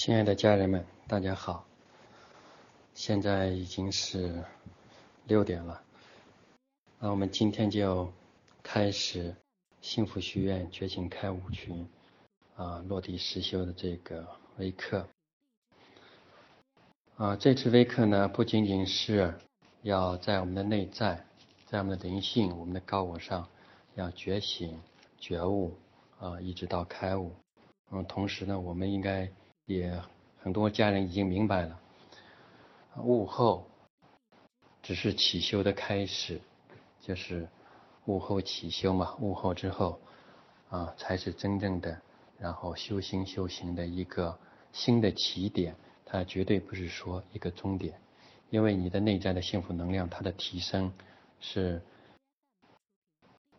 亲爱的家人们，大家好！现在已经是六点了，那我们今天就开始幸福学院觉醒开悟群啊落地实修的这个微课啊。这次微课呢，不仅仅是要在我们的内在，在我们的灵性、我们的高我上要觉醒觉悟啊，一直到开悟。嗯，同时呢，我们应该。也很多家人已经明白了，悟后只是起修的开始，就是悟后起修嘛。悟后之后啊，才是真正的然后修心修行的一个新的起点。它绝对不是说一个终点，因为你的内在的幸福能量，它的提升是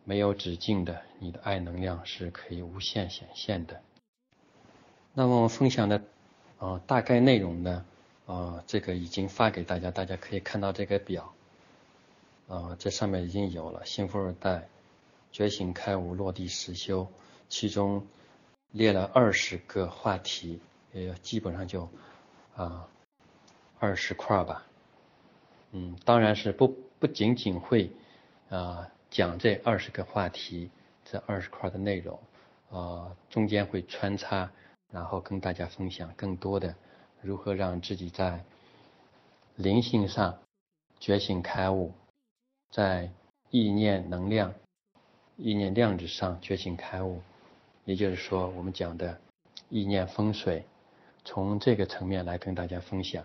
没有止境的，你的爱能量是可以无限显现的。那么我分享的，呃，大概内容呢，呃，这个已经发给大家，大家可以看到这个表，啊，这上面已经有了幸福二代觉醒开悟落地实修，其中列了二十个话题，也基本上就啊二十块吧，嗯，当然是不不仅仅会啊讲这二十个话题，这二十块的内容，啊，中间会穿插。然后跟大家分享更多的如何让自己在灵性上觉醒开悟，在意念能量、意念量子上觉醒开悟，也就是说我们讲的意念风水，从这个层面来跟大家分享。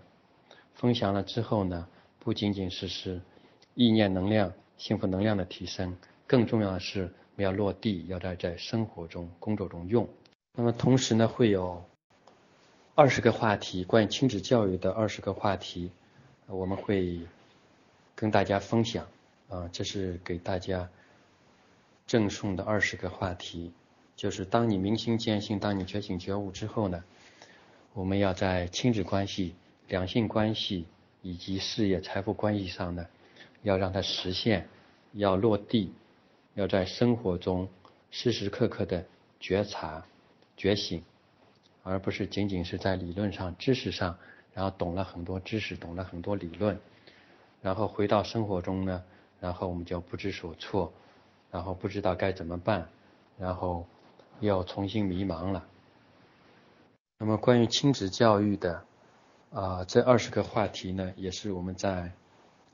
分享了之后呢，不仅仅是是意念能量、幸福能量的提升，更重要的是我们要落地，要在在生活中、工作中用。那么同时呢，会有二十个话题，关于亲子教育的二十个话题，我们会跟大家分享。啊，这是给大家赠送的二十个话题，就是当你明心见性，当你觉醒觉悟之后呢，我们要在亲子关系、两性关系以及事业财富关系上呢，要让它实现，要落地，要在生活中时时刻刻的觉察。觉醒，而不是仅仅是在理论上、知识上，然后懂了很多知识，懂了很多理论，然后回到生活中呢，然后我们就不知所措，然后不知道该怎么办，然后又重新迷茫了。那么关于亲子教育的啊这二十个话题呢，也是我们在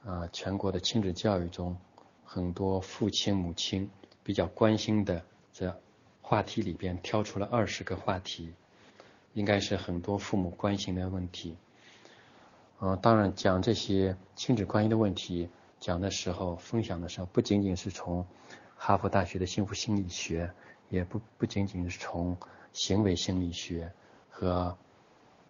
啊全国的亲子教育中很多父亲母亲比较关心的这。话题里边挑出了二十个话题，应该是很多父母关心的问题。嗯，当然讲这些亲子关系的问题，讲的时候、分享的时候，不仅仅是从哈佛大学的幸福心理学，也不不仅仅是从行为心理学和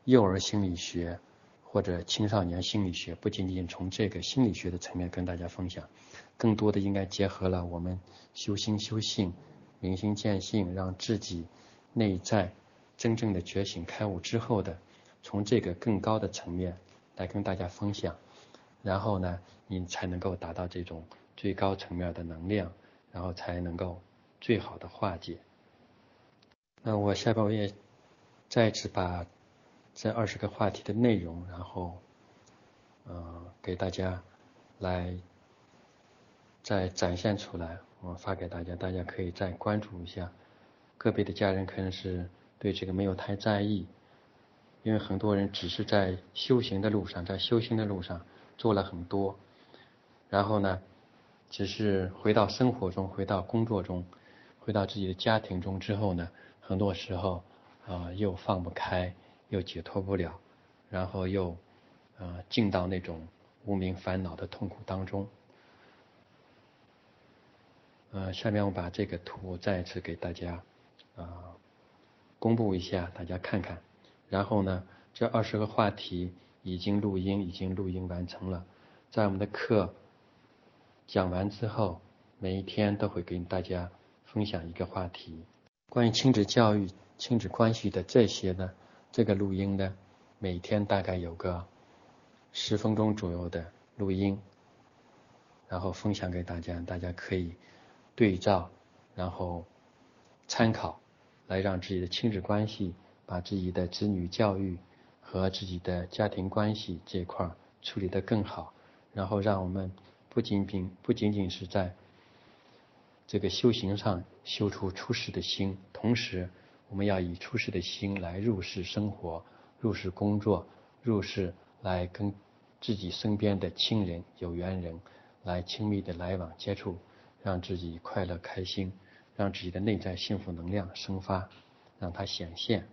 幼儿心理学或者青少年心理学，不仅仅从这个心理学的层面跟大家分享，更多的应该结合了我们修心修性。明心见性，让自己内在真正的觉醒开悟之后的，从这个更高的层面来跟大家分享，然后呢，你才能够达到这种最高层面的能量，然后才能够最好的化解。那我下边我也再次把这二十个话题的内容，然后嗯给大家来再展现出来。我发给大家，大家可以再关注一下。个别的家人可能是对这个没有太在意，因为很多人只是在修行的路上，在修行的路上做了很多，然后呢，只是回到生活中，回到工作中，回到自己的家庭中之后呢，很多时候啊又放不开，又解脱不了，然后又啊进到那种无名烦恼的痛苦当中。呃，下面我把这个图再次给大家啊公布一下，大家看看。然后呢，这二十个话题已经录音，已经录音完成了。在我们的课讲完之后，每一天都会跟大家分享一个话题，关于亲子教育、亲子关系的这些呢，这个录音呢，每天大概有个十分钟左右的录音，然后分享给大家，大家可以。对照，然后参考，来让自己的亲子关系把自己的子女教育和自己的家庭关系这块处理得更好，然后让我们不仅仅不仅仅是在这个修行上修出出世的心，同时我们要以出世的心来入世生活、入世工作、入世来跟自己身边的亲人、有缘人来亲密的来往接触，让自己快乐开心，让自己的内在幸福能量生发，让它显现。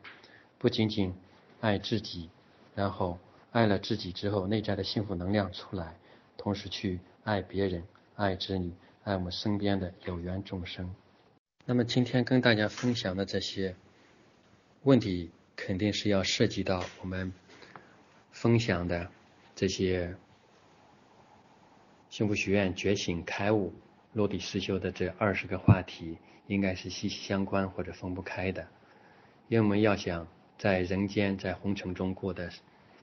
不仅仅爱自己，然后爱了自己之后，内在的幸福能量出来，同时去爱别人、爱子女。爱我们身边的有缘众生。那么今天跟大家分享的这些问题，肯定是要涉及到我们分享的这些幸福学院觉醒开悟落地实修的这二十个话题，应该是息息相关或者分不开的。因为我们要想在人间在红尘中过得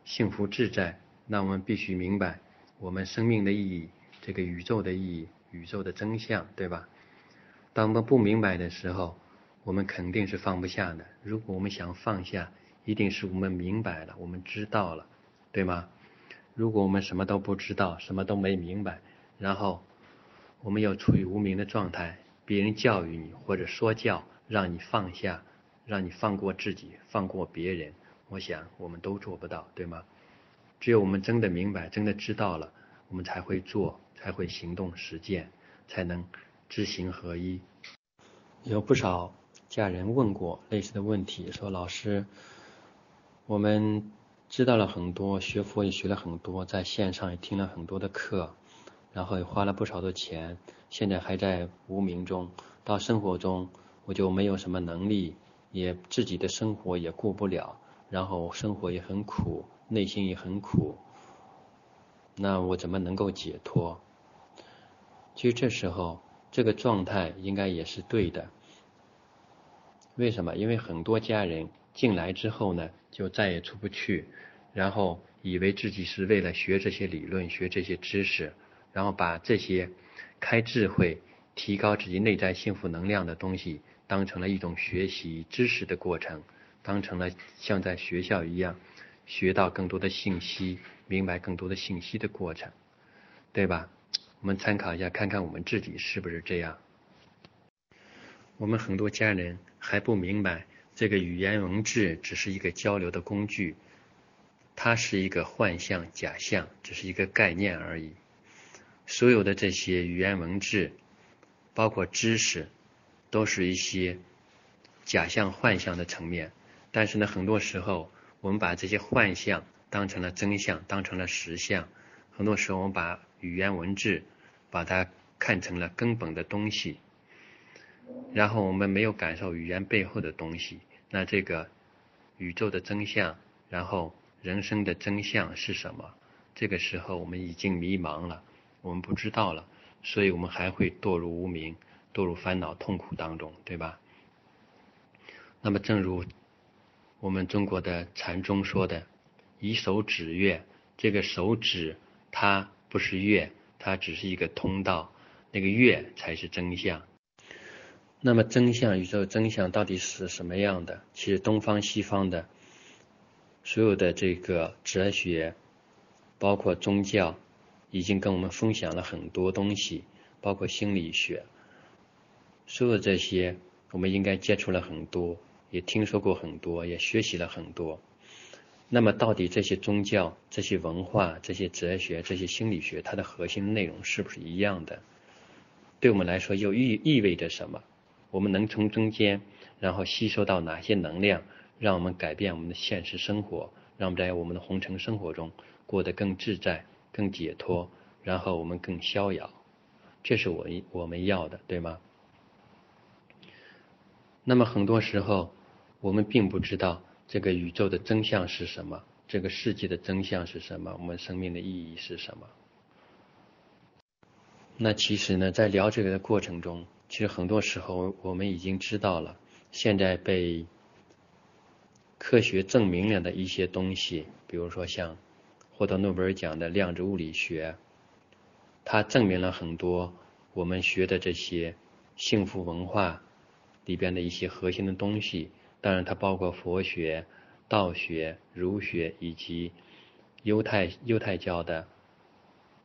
幸福自在，那我们必须明白我们生命的意义，这个宇宙的意义。宇宙的真相，对吧？当我们不明白的时候，我们肯定是放不下的。如果我们想放下，一定是我们明白了，我们知道了，对吗？如果我们什么都不知道，什么都没明白，然后我们要处于无名的状态，别人教育你或者说教，让你放下，让你放过自己，放过别人，我想我们都做不到，对吗？只有我们真的明白，真的知道了，我们才会做。才会行动实践，才能知行合一。有不少家人问过类似的问题，说老师，我们知道了很多，学佛也学了很多，在线上也听了很多的课，然后也花了不少的钱，现在还在无名中，到生活中我就没有什么能力，也自己的生活也过不了，然后生活也很苦，内心也很苦，那我怎么能够解脱？其实这时候，这个状态应该也是对的。为什么？因为很多家人进来之后呢，就再也出不去，然后以为自己是为了学这些理论、学这些知识，然后把这些开智慧、提高自己内在幸福能量的东西，当成了一种学习知识的过程，当成了像在学校一样学到更多的信息、明白更多的信息的过程，对吧？我们参考一下，看看我们自己是不是这样。我们很多家人还不明白，这个语言文字只是一个交流的工具，它是一个幻象、假象，只是一个概念而已。所有的这些语言文字，包括知识，都是一些假象、幻象的层面。但是呢，很多时候我们把这些幻象当成了真相，当成了实相。很多时候我们把语言文字把它看成了根本的东西，然后我们没有感受语言背后的东西。那这个宇宙的真相，然后人生的真相是什么？这个时候我们已经迷茫了，我们不知道了，所以我们还会堕入无明，堕入烦恼痛苦当中，对吧？那么，正如我们中国的禅宗说的“以手指月”，这个手指它。不是月，它只是一个通道，那个月才是真相。那么真相，宇宙真相到底是什么样的？其实东方西方的所有的这个哲学，包括宗教，已经跟我们分享了很多东西，包括心理学，所有这些我们应该接触了很多，也听说过很多，也学习了很多。那么，到底这些宗教、这些文化、这些哲学、这些心理学，它的核心内容是不是一样的？对我们来说，又意意味着什么？我们能从中间，然后吸收到哪些能量，让我们改变我们的现实生活，让我们在我们的红尘生活中过得更自在、更解脱，然后我们更逍遥？这是我我们要的，对吗？那么很多时候，我们并不知道。这个宇宙的真相是什么？这个世界的真相是什么？我们生命的意义是什么？那其实呢，在聊这个的过程中，其实很多时候我们已经知道了，现在被科学证明了的一些东西，比如说像获得诺贝尔奖的量子物理学，它证明了很多我们学的这些幸福文化里边的一些核心的东西。当然它包括佛学、道学、儒学以及犹太犹太教的、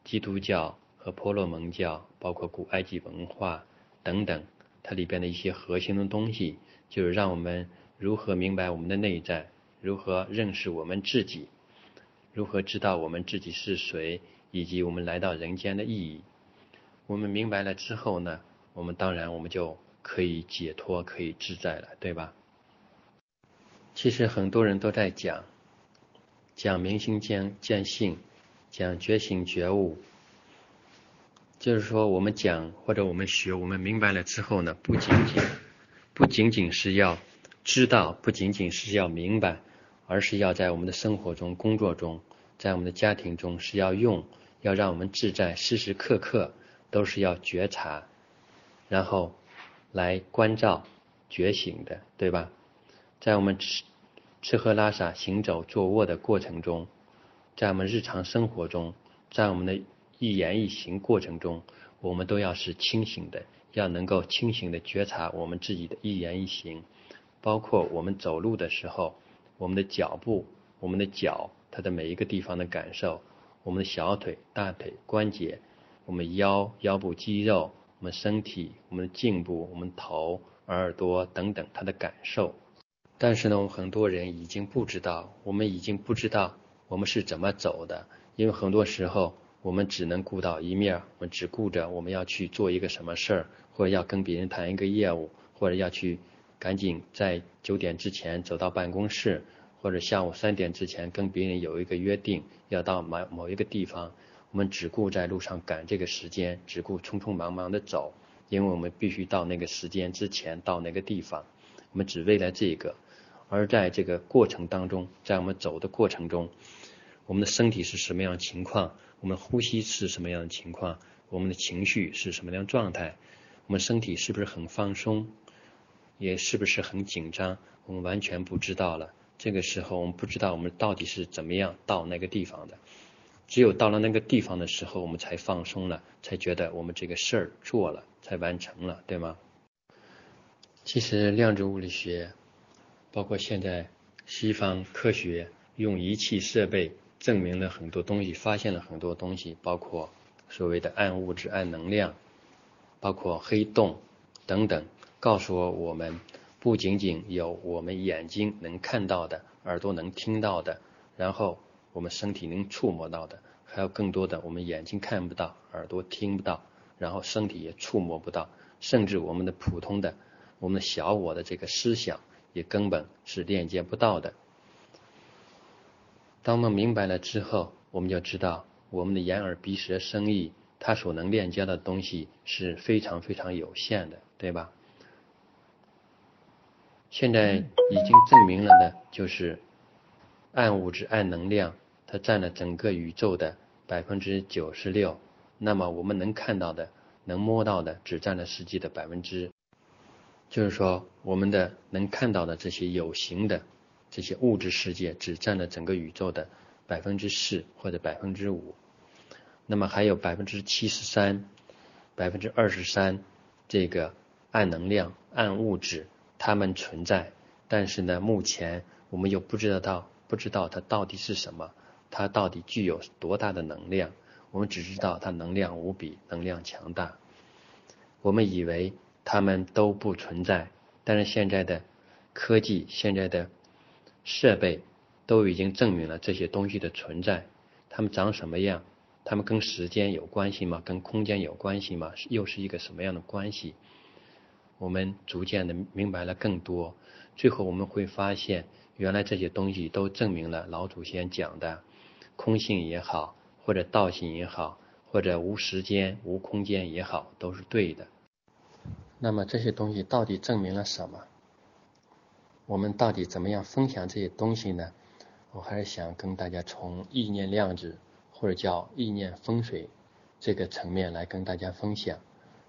基督教和婆罗门教，包括古埃及文化等等，它里边的一些核心的东西，就是让我们如何明白我们的内在，如何认识我们自己，如何知道我们自己是谁，以及我们来到人间的意义。我们明白了之后呢，我们当然我们就可以解脱，可以自在了，对吧？其实很多人都在讲，讲明心见见性，讲觉醒觉悟，就是说我们讲或者我们学，我们明白了之后呢，不仅仅不仅仅是要知道，不仅仅是要明白，而是要在我们的生活中、工作中，在我们的家庭中是要用，要让我们自在，时时刻刻。都是要觉察，然后来关照、觉醒的，对吧？在我们吃吃喝拉撒、行走坐卧的过程中，在我们日常生活中，在我们的一言一行过程中，我们都要是清醒的，要能够清醒的觉察我们自己的一言一行，包括我们走路的时候，我们的脚步、我们的脚它的每一个地方的感受，我们的小腿、大腿关节。我们腰、腰部肌肉，我们身体、我们的颈部、我们头、耳朵等等，它的感受。但是呢，我们很多人已经不知道，我们已经不知道我们是怎么走的，因为很多时候我们只能顾到一面，我们只顾着我们要去做一个什么事儿，或者要跟别人谈一个业务，或者要去赶紧在九点之前走到办公室，或者下午三点之前跟别人有一个约定，要到某某一个地方。我们只顾在路上赶这个时间，只顾匆匆忙忙的走，因为我们必须到那个时间之前到那个地方。我们只为了这个，而在这个过程当中，在我们走的过程中，我们的身体是什么样情况？我们呼吸是什么样的情况？我们的情绪是什么样状态？我们身体是不是很放松？也是不是很紧张？我们完全不知道了。这个时候，我们不知道我们到底是怎么样到那个地方的。只有到了那个地方的时候，我们才放松了，才觉得我们这个事儿做了，才完成了，对吗？其实量子物理学，包括现在西方科学用仪器设备证明了很多东西，发现了很多东西，包括所谓的暗物质、暗能量，包括黑洞等等，告诉我我们不仅仅有我们眼睛能看到的，耳朵能听到的，然后。我们身体能触摸到的，还有更多的我们眼睛看不到、耳朵听不到，然后身体也触摸不到，甚至我们的普通的、我们的小我的这个思想也根本是链接不到的。当我们明白了之后，我们就知道我们的眼耳鼻舌身意，它所能链接的东西是非常非常有限的，对吧？现在已经证明了的，就是暗物质、暗能量。它占了整个宇宙的百分之九十六，那么我们能看到的、能摸到的，只占了实际的百分之，就是说，我们的能看到的这些有形的这些物质世界，只占了整个宇宙的百分之四或者百分之五，那么还有百分之七十三、百分之二十三这个暗能量、暗物质，它们存在，但是呢，目前我们又不知道到不知道它到底是什么。它到底具有多大的能量？我们只知道它能量无比，能量强大。我们以为它们都不存在，但是现在的科技、现在的设备都已经证明了这些东西的存在。它们长什么样？它们跟时间有关系吗？跟空间有关系吗？又是一个什么样的关系？我们逐渐的明白了更多，最后我们会发现，原来这些东西都证明了老祖先讲的。空性也好，或者道性也好，或者无时间、无空间也好，都是对的。那么这些东西到底证明了什么？我们到底怎么样分享这些东西呢？我还是想跟大家从意念量子或者叫意念风水这个层面来跟大家分享，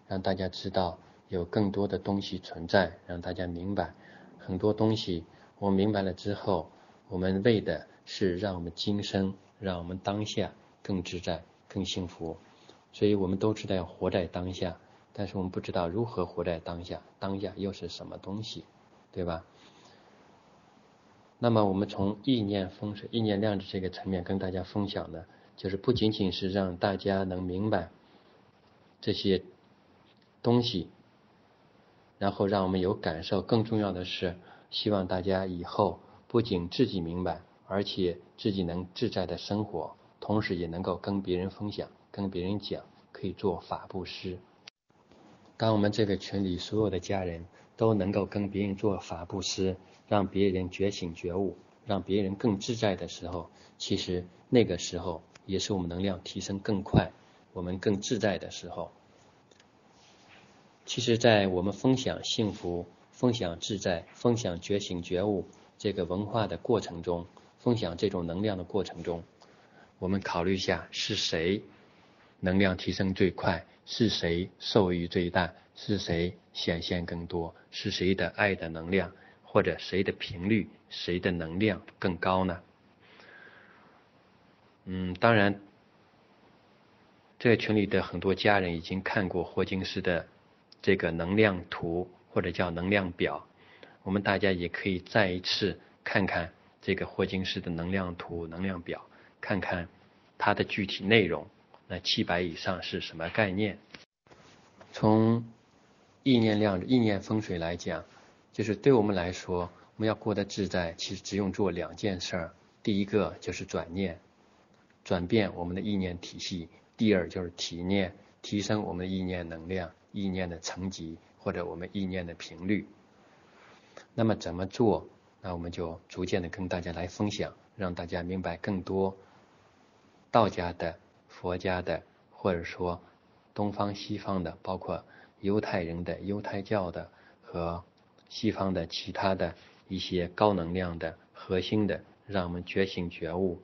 让大家知道有更多的东西存在，让大家明白很多东西。我明白了之后，我们为的是让我们今生。让我们当下更自在、更幸福，所以我们都知道要活在当下，但是我们不知道如何活在当下，当下又是什么东西，对吧？那么我们从意念风水、意念量子这个层面跟大家分享的，就是不仅仅是让大家能明白这些东西，然后让我们有感受，更重要的是希望大家以后不仅自己明白，而且自己能自在的生活，同时也能够跟别人分享、跟别人讲，可以做法布施。当我们这个群里所有的家人都能够跟别人做法布施。让别人觉醒觉悟，让别人更自在的时候，其实那个时候也是我们能量提升更快、我们更自在的时候。其实，在我们分享幸福、分享自在、分享觉醒觉悟这个文化的过程中，分享这种能量的过程中，我们考虑一下是谁能量提升最快，是谁受益最大，是谁显现更多，是谁的爱的能量。或者谁的频率、谁的能量更高呢？嗯，当然，这群里的很多家人已经看过霍金斯的这个能量图，或者叫能量表。我们大家也可以再一次看看这个霍金斯的能量图、能量表，看看它的具体内容。那七百以上是什么概念？从意念量、意念风水来讲。就是对我们来说，我们要过得自在，其实只用做两件事儿。第一个就是转念，转变我们的意念体系；第二就是提念，提升我们的意念能量、意念的层级或者我们意念的频率。那么怎么做？那我们就逐渐的跟大家来分享，让大家明白更多道家的、佛家的，或者说东方西方的，包括犹太人的、犹太教的和。西方的其他的一些高能量的核心的，让我们觉醒觉悟，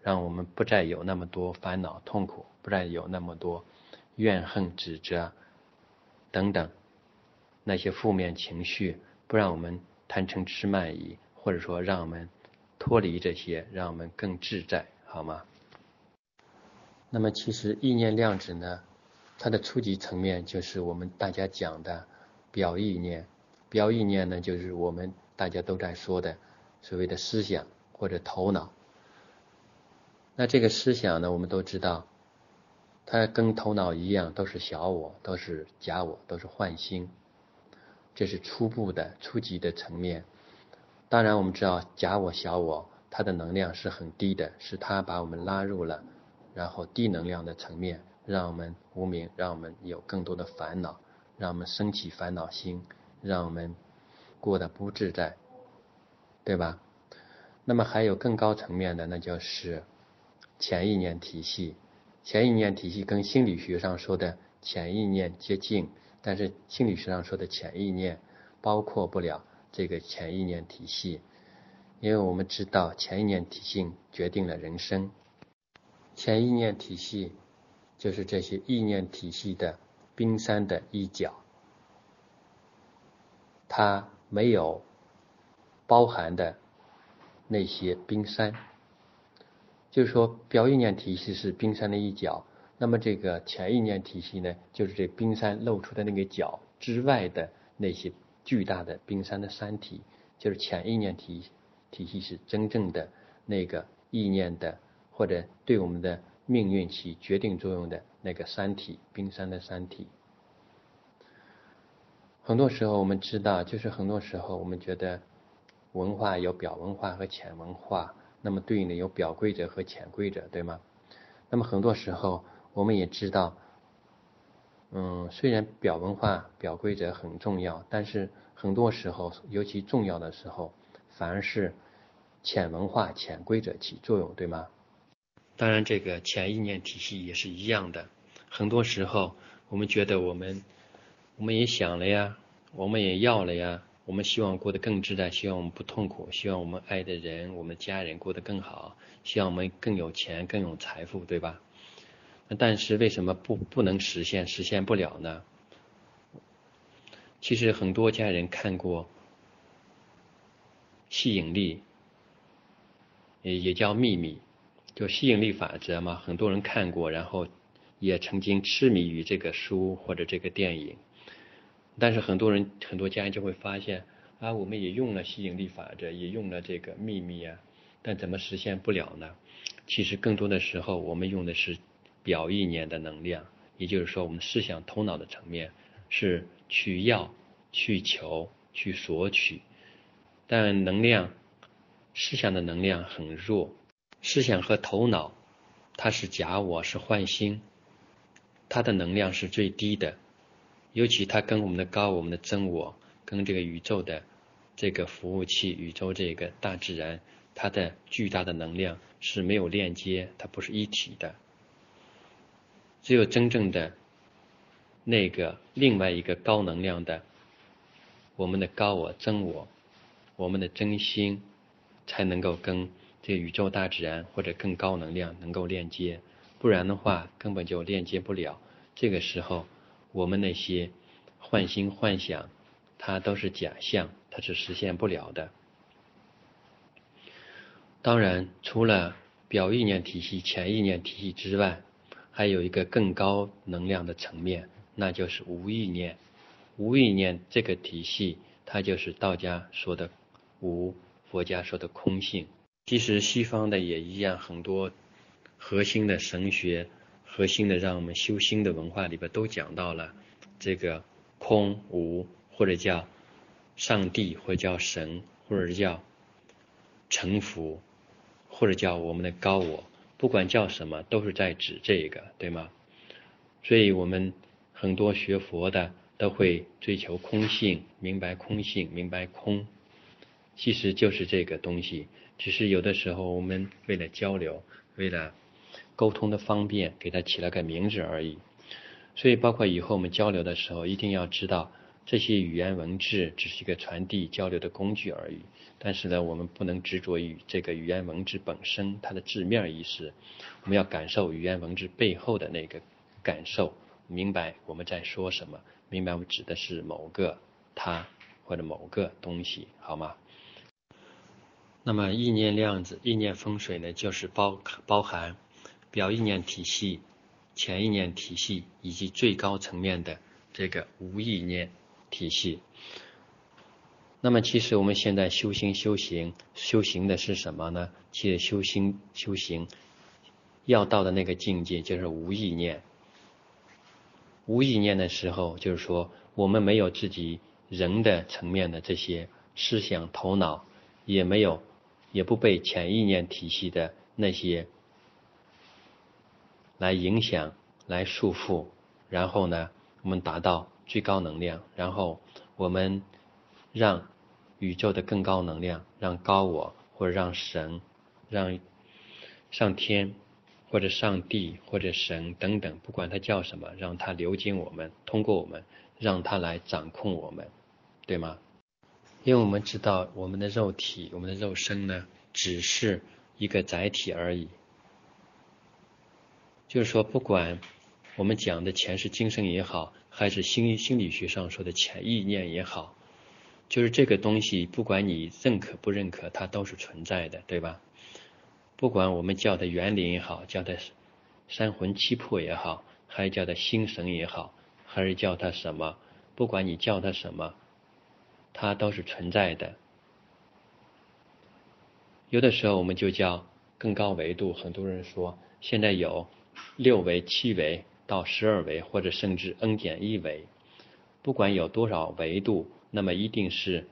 让我们不再有那么多烦恼痛苦，不再有那么多怨恨指责等等那些负面情绪，不让我们贪嗔痴慢疑，或者说让我们脱离这些，让我们更自在，好吗？那么其实意念量子呢，它的初级层面就是我们大家讲的表意念。表意念呢，就是我们大家都在说的所谓的思想或者头脑。那这个思想呢，我们都知道，它跟头脑一样，都是小我，都是假我，都是幻心。这是初步的、初级的层面。当然，我们知道假我、小我，它的能量是很低的，是它把我们拉入了然后低能量的层面，让我们无名，让我们有更多的烦恼，让我们升起烦恼心。让我们过得不自在，对吧？那么还有更高层面的，那就是潜意念体系。潜意念体系跟心理学上说的潜意念接近，但是心理学上说的潜意念包括不了这个潜意念体系，因为我们知道潜意念体系决定了人生。潜意念体系就是这些意念体系的冰山的一角。它没有包含的那些冰山，就是说表意念体系是冰山的一角，那么这个潜意念体系呢，就是这冰山露出的那个角之外的那些巨大的冰山的山体，就是潜意念体体系是真正的那个意念的或者对我们的命运起决定作用的那个山体，冰山的山体。很多时候我们知道，就是很多时候我们觉得文化有表文化和潜文化，那么对应的有表规则和潜规则，对吗？那么很多时候我们也知道，嗯，虽然表文化、表规则很重要，但是很多时候，尤其重要的时候，反而是潜文化、潜规则起作用，对吗？当然，这个潜意念体系也是一样的。很多时候我们觉得我们。我们也想了呀，我们也要了呀，我们希望过得更自在，希望我们不痛苦，希望我们爱的人、我们家人过得更好，希望我们更有钱、更有财富，对吧？那但是为什么不不能实现、实现不了呢？其实很多家人看过吸引力，也也叫秘密，就吸引力法则嘛，很多人看过，然后也曾经痴迷于这个书或者这个电影。但是很多人很多家人就会发现，啊，我们也用了吸引力法则，也用了这个秘密啊，但怎么实现不了呢？其实更多的时候，我们用的是表意念的能量，也就是说，我们思想头脑的层面是去要、去求、去索取，但能量思想的能量很弱，思想和头脑它是假我，是幻心，它的能量是最低的，尤其它跟我们的高我们的真我，跟这个宇宙的这个服务器、宇宙这个大自然，它的巨大的能量。是没有链接，它不是一体的。只有真正的那个另外一个高能量的，我们的高我、真我、我们的真心，才能够跟这宇宙大自然或者更高能量能够链接，不然的话根本就链接不了。这个时候，我们那些幻心幻想，它都是假象，它是实现不了的。当然，除了表意念体系、潜意念体系之外，还有一个更高能量的层面，那就是无意念。无意念这个体系，它就是道家说的无，佛家说的空性。其实西方的也一样，很多核心的神学、核心的让我们修心的文化里边都讲到了这个空无，或者叫上帝，或者叫神，或者叫臣服。或者叫我们的高我，不管叫什么，都是在指这个，对吗？所以我们很多学佛的都会追求空性，明白空性，明白空，其实就是这个东西。只是有的时候我们为了交流，为了沟通的方便，给它起了个名字而已。所以包括以后我们交流的时候，一定要知道。这些语言文字只是一个传递交流的工具而已，但是呢，我们不能执着于这个语言文字本身它的字面意思，我们要感受语言文字背后的那个感受，明白我们在说什么，明白我们指的是某个他或者某个东西，好吗？那么意念量子、意念风水呢，就是包包含表意念体系、潜意念体系以及最高层面的这个无意念。体系。那么，其实我们现在修行修行，修行的是什么呢？其实修心修行要到的那个境界，就是无意念。无意念的时候，就是说我们没有自己人的层面的这些思想头脑，也没有，也不被潜意念体系的那些来影响、来束缚。然后呢，我们达到。最高能量，然后我们让宇宙的更高能量，让高我或者让神、让上天或者上帝或者神等等，不管它叫什么，让它流经我们，通过我们，让它来掌控我们，对吗？因为我们知道我们的肉体、我们的肉身呢，只是一个载体而已，就是说，不管我们讲的前世今生也好。还是心心理学上说的潜意念也好，就是这个东西，不管你认可不认可，它都是存在的，对吧？不管我们叫它园林也好，叫它三魂七魄也好，还是叫它心神也好，还是叫它什么，不管你叫它什么，它都是存在的。有的时候我们就叫更高维度，很多人说现在有六维、七维。到十二维或者甚至 n 减一维，不管有多少维度，那么一定是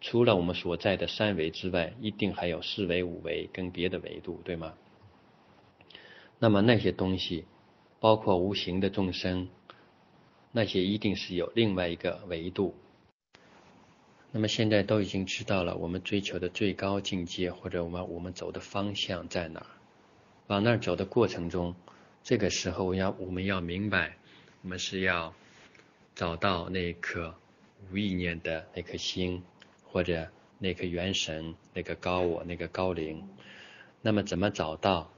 除了我们所在的三维之外，一定还有四维、五维跟别的维度，对吗？那么那些东西，包括无形的众生，那些一定是有另外一个维度。那么现在都已经知道了，我们追求的最高境界，或者我们我们走的方向在哪儿？往那儿走的过程中。这个时候要我们要明白，我们是要找到那颗无意念的那颗心，或者那颗元神、那个高我、那个高灵。那么怎么找到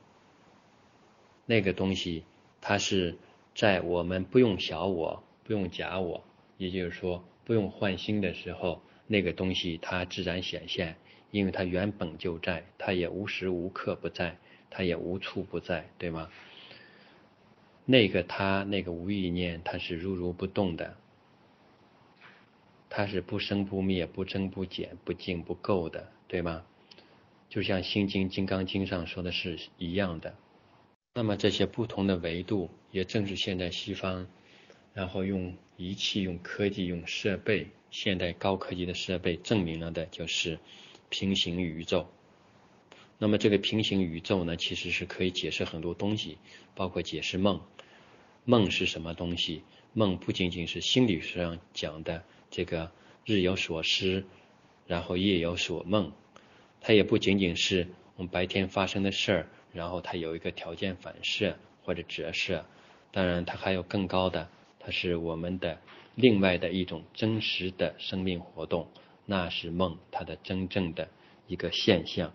那个东西？它是在我们不用小我、不用假我，也就是说不用换心的时候，那个东西它自然显现，因为它原本就在，它也无时无刻不在，它也无处不在，对吗？那个他那个无意念，它是如如不动的，它是不生不灭、不增不减、不净不垢的，对吗？就像《心经》《金刚经》上说的是一样的。那么这些不同的维度，也正是现在西方，然后用仪器、用科技、用设备，现代高科技的设备证明了的，就是平行宇宙。那么这个平行宇宙呢，其实是可以解释很多东西，包括解释梦。梦是什么东西？梦不仅仅是心理学上讲的这个日有所思，然后夜有所梦，它也不仅仅是我们白天发生的事儿。然后它有一个条件反射或者折射，当然它还有更高的，它是我们的另外的一种真实的生命活动，那是梦它的真正的一个现象。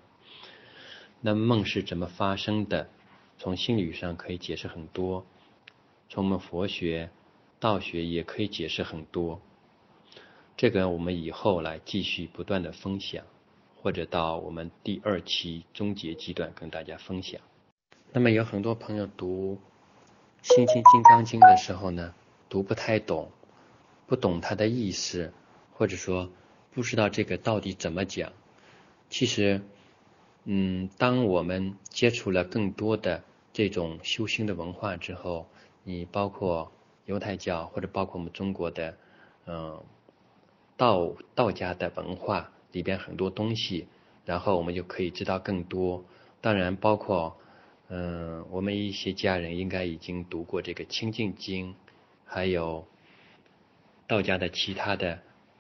那梦是怎么发生的？从心理上可以解释很多，从我们佛学、道学也可以解释很多。这个我们以后来继续不断的分享。或者到我们第二期终结阶段跟大家分享。那么有很多朋友读《心经》《金刚经》的时候呢，读不太懂，不懂它的意思，或者说不知道这个到底怎么讲。其实，嗯，当我们接触了更多的这种修心的文化之后，你包括犹太教或者包括我们中国的，嗯，道道家的文化。里边很多东西，然后我们就可以知道更多。当然，包括嗯，我们一些家人应该已经读过这个《清净经》，还有道家的其他的，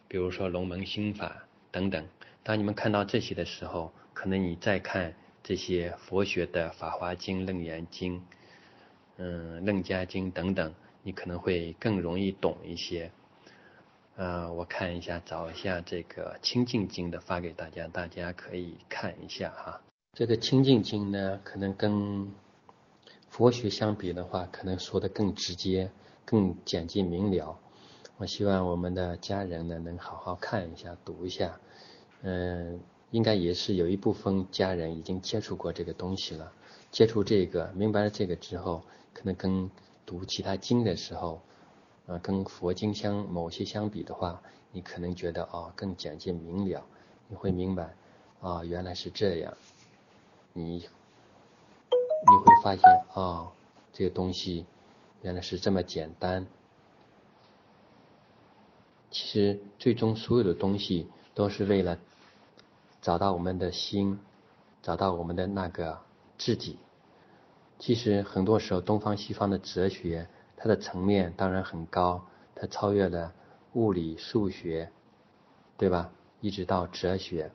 比如说龙门心法等等。当你们看到这些的时候，可能你再看这些佛学的《法华经》《楞严经》、嗯，《楞伽经》等等，你可能会更容易懂一些。呃，我看一下，找一下这个《清净经》的发给大家，大家可以看一下哈。这个《清净经》呢，可能跟佛学相比的话，可能说的更直接、更简洁明了。我希望我们的家人呢，能好好看一下、读一下。嗯，应该也是有一部分家人已经接触过这个东西了，接触这个，明白了这个之后，可能跟读其他经的时候。啊，跟佛经相某些相比的话，你可能觉得啊更简洁明了，你会明白啊原来是这样，你你会发现啊这个东西原来是这么简单。其实最终所有的东西都是为了找到我们的心，找到我们的那个自己。其实很多时候东方西方的哲学。它的层面当然很高，它超越了物理、数学，对吧？一直到哲学。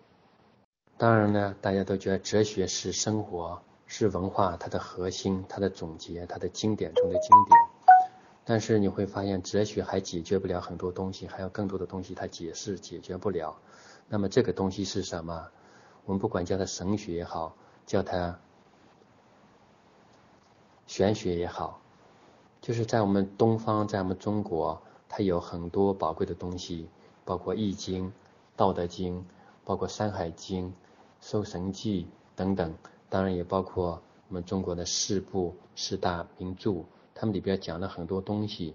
当然呢，大家都觉得哲学是生活、是文化它的核心、它的总结、它的经典中的经典。但是你会发现，哲学还解决不了很多东西，还有更多的东西它解释解决不了。那么这个东西是什么？我们不管叫它神学也好，叫它玄学也好。就是在我们东方，在我们中国，它有很多宝贵的东西，包括《易经》《道德经》，包括《山海经》《搜神记》等等，当然也包括我们中国的四部四大名著，它们里边讲了很多东西。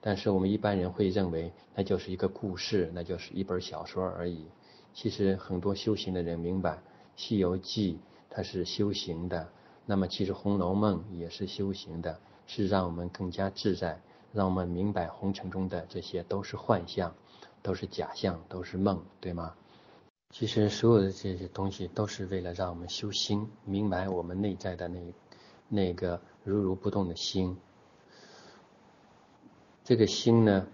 但是我们一般人会认为，那就是一个故事，那就是一本小说而已。其实很多修行的人明白，《西游记》它是修行的，那么其实《红楼梦》也是修行的。是让我们更加自在，让我们明白红尘中的这些都是幻象，都是假象，都是梦，对吗？其实所有的这些东西都是为了让我们修心，明白我们内在的那那个如如不动的心。这个心呢，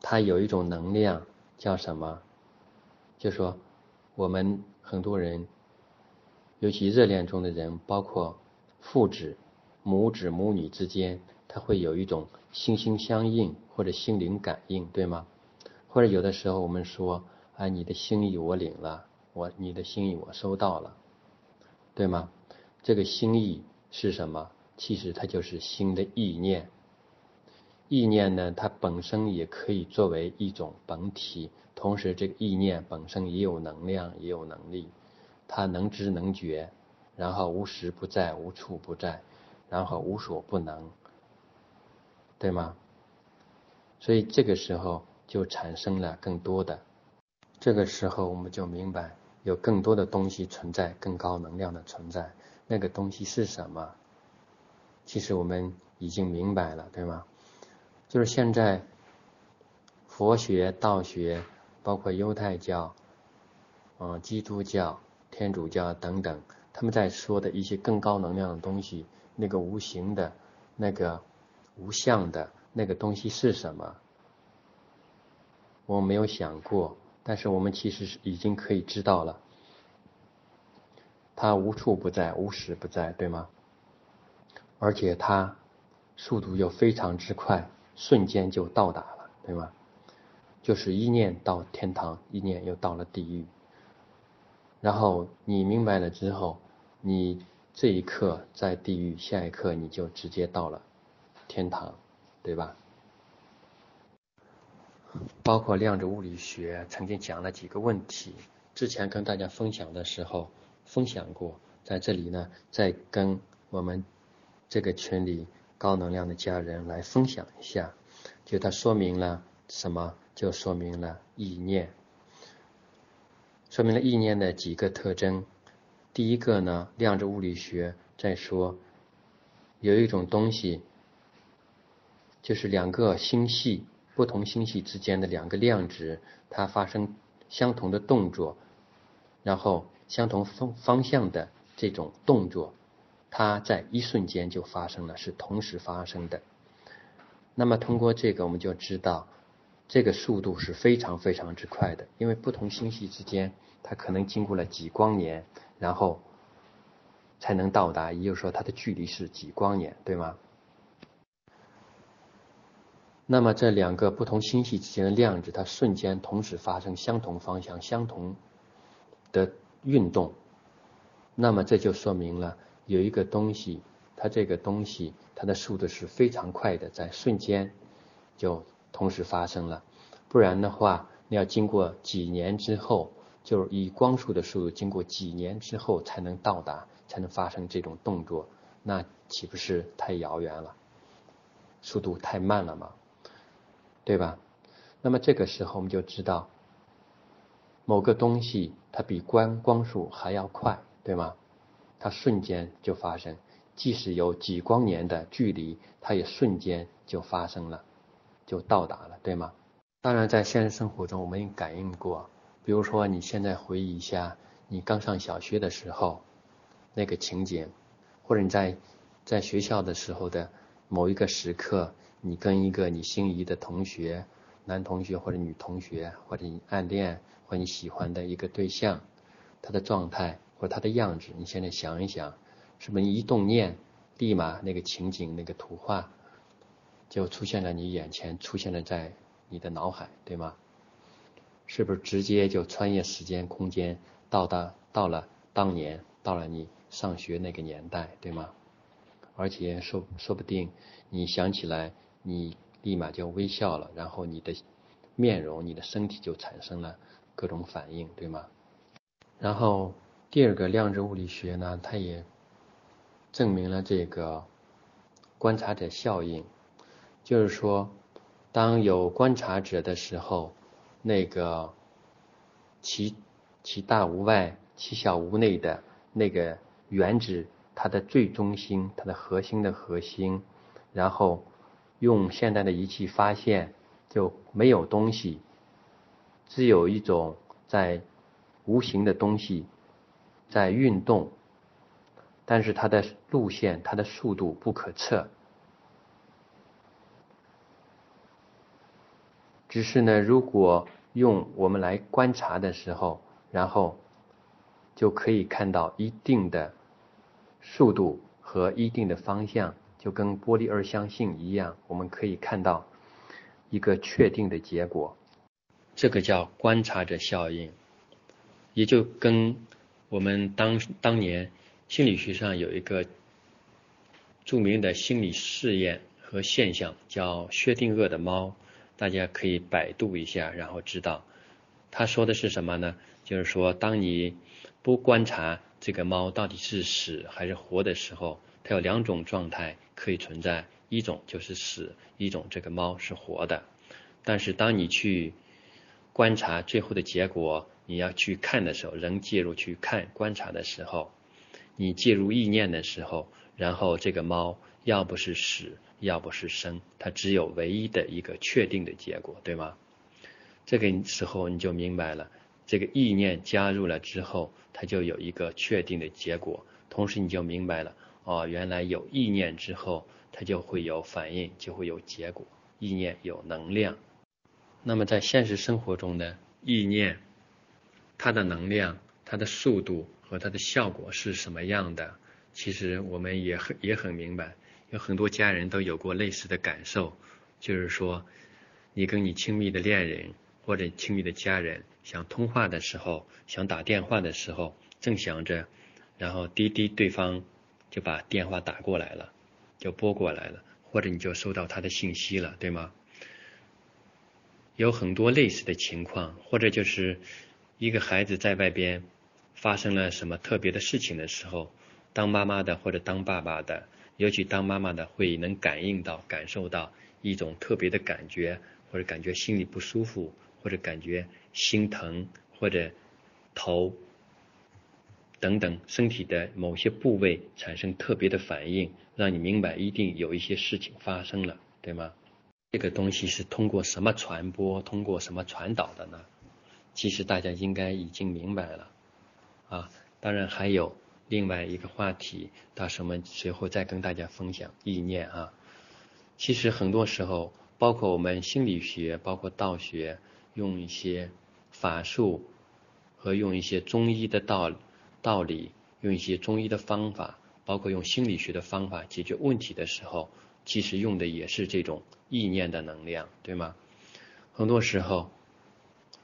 它有一种能量，叫什么？就说我们很多人，尤其热恋中的人，包括父子。母子母女之间，他会有一种心心相印或者心灵感应，对吗？或者有的时候我们说，啊，你的心意我领了，我你的心意我收到了，对吗？这个心意是什么？其实它就是心的意念。意念呢，它本身也可以作为一种本体，同时这个意念本身也有能量，也有能力，它能知能觉，然后无时不在，无处不在。然后无所不能，对吗？所以这个时候就产生了更多的。这个时候我们就明白，有更多的东西存在，更高能量的存在。那个东西是什么？其实我们已经明白了，对吗？就是现在佛学、道学，包括犹太教、嗯，基督教、天主教等等，他们在说的一些更高能量的东西，那个无形的、那个无相的那个东西是什么？我没有想过，但是我们其实是已经可以知道了，它无处不在，无时不在，对吗？而且它速度又非常之快，瞬间就到达了，对吗？就是一念到天堂，一念又到了地狱。然后你明白了之后，你这一刻在地狱，下一刻你就直接到了天堂，对吧？包括量子物理学曾经讲了几个问题，之前跟大家分享的时候分享过，在这里呢再跟我们。这个群里高能量的家人来分享一下，就它说明了什么？就说明了意念，说明了意念的几个特征。第一个呢，量子物理学在说，有一种东西，就是两个星系不同星系之间的两个量子，它发生相同的动作，然后相同方方向的这种动作。它在一瞬间就发生了，是同时发生的。那么通过这个，我们就知道这个速度是非常非常之快的，因为不同星系之间，它可能经过了几光年，然后才能到达，也就是说它的距离是几光年，对吗？那么这两个不同星系之间的量子，它瞬间同时发生相同方向、相同的运动，那么这就说明了。有一个东西，它这个东西它的速度是非常快的，在瞬间就同时发生了。不然的话，你要经过几年之后，就是以光速的速度，经过几年之后才能到达，才能发生这种动作，那岂不是太遥远了？速度太慢了嘛，对吧？那么这个时候我们就知道，某个东西它比光光速还要快，对吗？它瞬间就发生，即使有几光年的距离，它也瞬间就发生了，就到达了，对吗？当然，在现实生活中，我们也感应过，比如说你现在回忆一下你刚上小学的时候那个情景，或者你在在学校的时候的某一个时刻，你跟一个你心仪的同学，男同学或者女同学，或者你暗恋或你喜欢的一个对象，他的状态。或者他的样子，你现在想一想，是不是一动念，立马那个情景、那个图画就出现在你眼前，出现了在你的脑海，对吗？是不是直接就穿越时间空间，到达到了当年，到了你上学那个年代，对吗？而且说说不定你想起来，你立马就微笑了，然后你的面容、你的身体就产生了各种反应，对吗？然后。第二个量子物理学呢，它也证明了这个观察者效应，就是说，当有观察者的时候，那个其其大无外，其小无内的那个原子，它的最中心，它的核心的核心，然后用现代的仪器发现，就没有东西，只有一种在无形的东西。在运动，但是它的路线、它的速度不可测。只是呢，如果用我们来观察的时候，然后就可以看到一定的速度和一定的方向，就跟玻璃二象性一样，我们可以看到一个确定的结果。这个叫观察者效应，也就跟。我们当当年心理学上有一个著名的心理试验和现象，叫薛定谔的猫，大家可以百度一下，然后知道他说的是什么呢？就是说，当你不观察这个猫到底是死还是活的时候，它有两种状态可以存在，一种就是死，一种这个猫是活的。但是当你去观察最后的结果，你要去看的时候，人介入去看观察的时候，你介入意念的时候，然后这个猫要不是死，要不是生，它只有唯一的一个确定的结果，对吗？这个时候你就明白了，这个意念加入了之后，它就有一个确定的结果。同时你就明白了，哦，原来有意念之后，它就会有反应，就会有结果。意念有能量。那么在现实生活中呢，意念它的能量、它的速度和它的效果是什么样的？其实我们也很也很明白，有很多家人都有过类似的感受，就是说，你跟你亲密的恋人。或者亲密的家人想通话的时候，想打电话的时候，正想着，然后滴滴，对方就把电话打过来了，就拨过来了，或者你就收到他的信息了，对吗？有很多类似的情况，或者就是一个孩子在外边发生了什么特别的事情的时候，当妈妈的或者当爸爸的，尤其当妈妈的会能感应到、感受到一种特别的感觉，或者感觉心里不舒服。或者感觉心疼，或者头等等身体的某些部位产生特别的反应，让你明白一定有一些事情发生了，对吗？这个东西是通过什么传播，通过什么传导的呢？其实大家应该已经明白了啊。当然还有另外一个话题，到时候我们随后再跟大家分享意念啊。其实很多时候，包括我们心理学，包括道学。用一些法术和用一些中医的道道理，用一些中医的方法，包括用心理学的方法解决问题的时候，其实用的也是这种意念的能量，对吗？很多时候，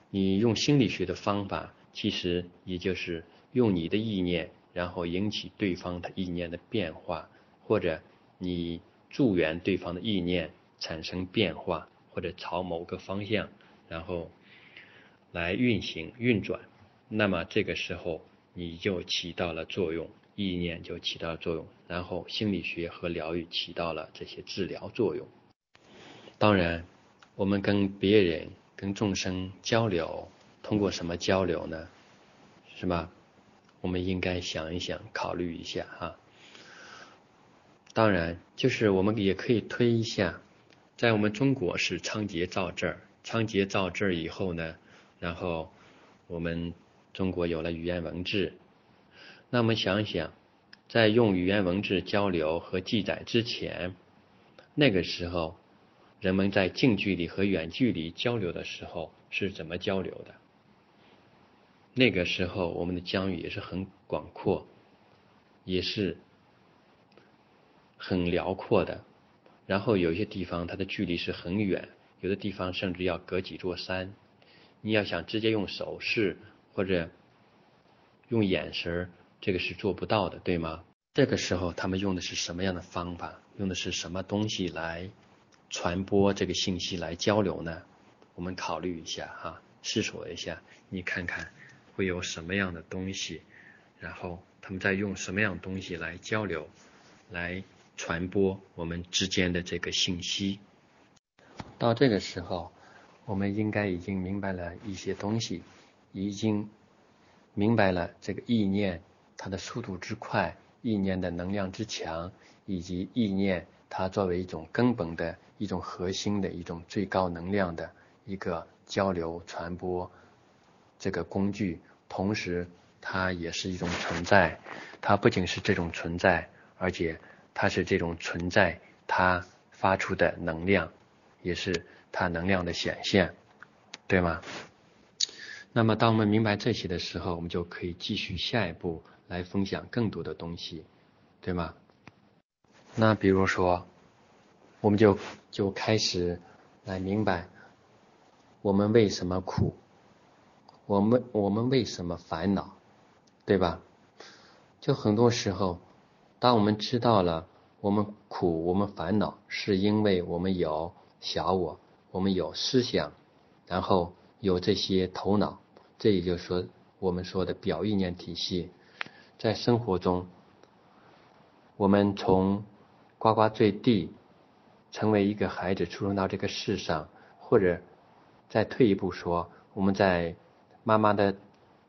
你用心理学的方法，其实也就是用你的意念，然后引起对方的意念的变化，或者你助缘对方的意念产生变化，或者朝某个方向。然后来运行运转，那么这个时候你就起到了作用，意念就起到了作用，然后心理学和疗愈起到了这些治疗作用。当然，我们跟别人、跟众生交流，通过什么交流呢？是吧？我们应该想一想，考虑一下哈。当然，就是我们也可以推一下，在我们中国是仓颉造字儿。仓颉造字儿以后呢，然后我们中国有了语言文字。那我们想想，在用语言文字交流和记载之前，那个时候人们在近距离和远距离交流的时候是怎么交流的？那个时候我们的疆域也是很广阔，也是很辽阔的。然后有一些地方它的距离是很远。有的地方甚至要隔几座山，你要想直接用手势或者用眼神，这个是做不到的，对吗？这个时候他们用的是什么样的方法？用的是什么东西来传播这个信息来交流呢？我们考虑一下哈，思索一下，你看看会有什么样的东西，然后他们在用什么样东西来交流，来传播我们之间的这个信息。到这个时候，我们应该已经明白了一些东西，已经明白了这个意念它的速度之快，意念的能量之强，以及意念它作为一种根本的一种核心的一种最高能量的一个交流传播这个工具，同时它也是一种存在，它不仅是这种存在，而且它是这种存在它发出的能量。也是它能量的显现，对吗？那么，当我们明白这些的时候，我们就可以继续下一步来分享更多的东西，对吗？那比如说，我们就就开始来明白我们为什么苦，我们我们为什么烦恼，对吧？就很多时候，当我们知道了我们苦，我们烦恼，是因为我们有。小我，我们有思想，然后有这些头脑，这也就是说我们说的表意念体系，在生活中，我们从呱呱坠地，成为一个孩子出生到这个世上，或者再退一步说，我们在妈妈的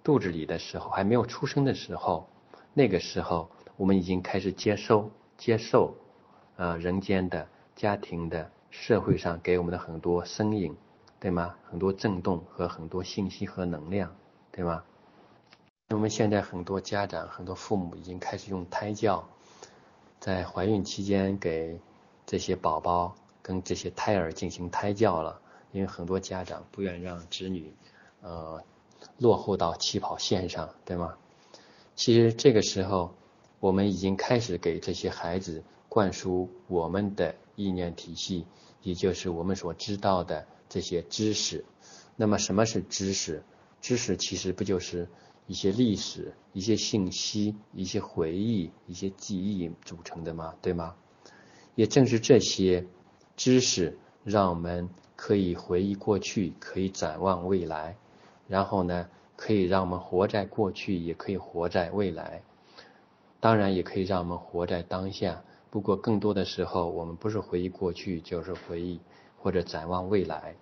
肚子里的时候，还没有出生的时候，那个时候我们已经开始接收、接受，呃，人间的、家庭的、社会上给我们的很多声音，对吗？很多震动和很多信息和能量，对吗？我们现在很多家长、很多父母已经开始用胎教，在怀孕期间给这些宝宝跟这些胎儿进行胎教了，因为很多家长不愿让子女，呃。落后到起跑线上，对吗？其实这个时候，我们已经开始给这些孩子灌输我们的意念体系，也就是我们所知道的这些知识。那么，什么是知识？知识其实不就是一些历史、一些信息、一些回忆、一些记忆组成的吗？对吗？也正是这些知识，让我们可以回忆过去，可以展望未来。然后呢，可以让我们活在过去，也可以活在未来，当然也可以让我们活在当下。不过更多的时候，我们不是回忆过去，就是回忆或者展望未来。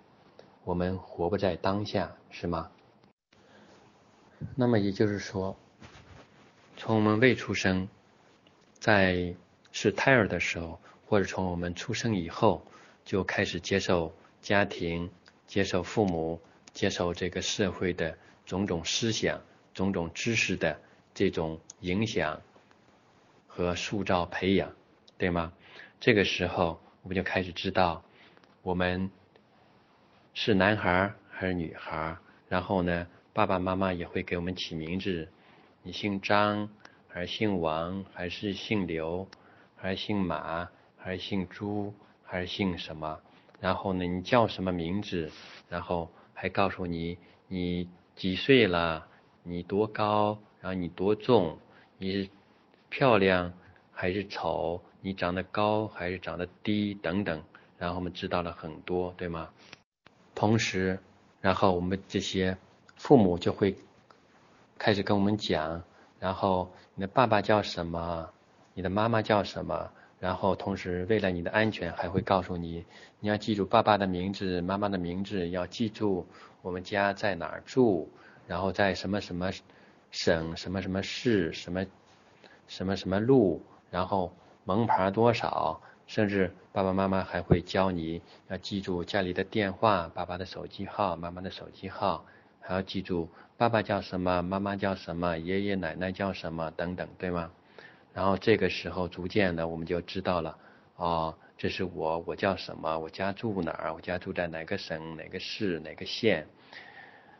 我们活不在当下，是吗？那么也就是说，从我们未出生，在是胎儿的时候，或者从我们出生以后，就开始接受家庭，接受父母。接受这个社会的种种思想、种种知识的这种影响和塑造、培养，对吗？这个时候，我们就开始知道我们是男孩还是女孩。然后呢，爸爸妈妈也会给我们起名字：你姓张还是姓王，还是姓刘，还是姓马，还是姓朱，还是姓什么？然后呢，你叫什么名字？然后。还告诉你你几岁了，你多高，然后你多重，你是漂亮还是丑，你长得高还是长得低等等，然后我们知道了很多，对吗？同时，然后我们这些父母就会开始跟我们讲，然后你的爸爸叫什么，你的妈妈叫什么。然后，同时为了你的安全，还会告诉你，你要记住爸爸的名字、妈妈的名字，要记住我们家在哪儿住，然后在什么什么省、什么什么市、什么什么什么路，然后门牌多少，甚至爸爸妈妈还会教你要记住家里的电话、爸爸的手机号、妈妈的手机号，还要记住爸爸叫什么、妈妈叫什么、爷爷奶奶叫什么等等，对吗？然后这个时候，逐渐的我们就知道了，哦，这是我，我叫什么？我家住哪儿？我家住在哪个省、哪个市、哪个县、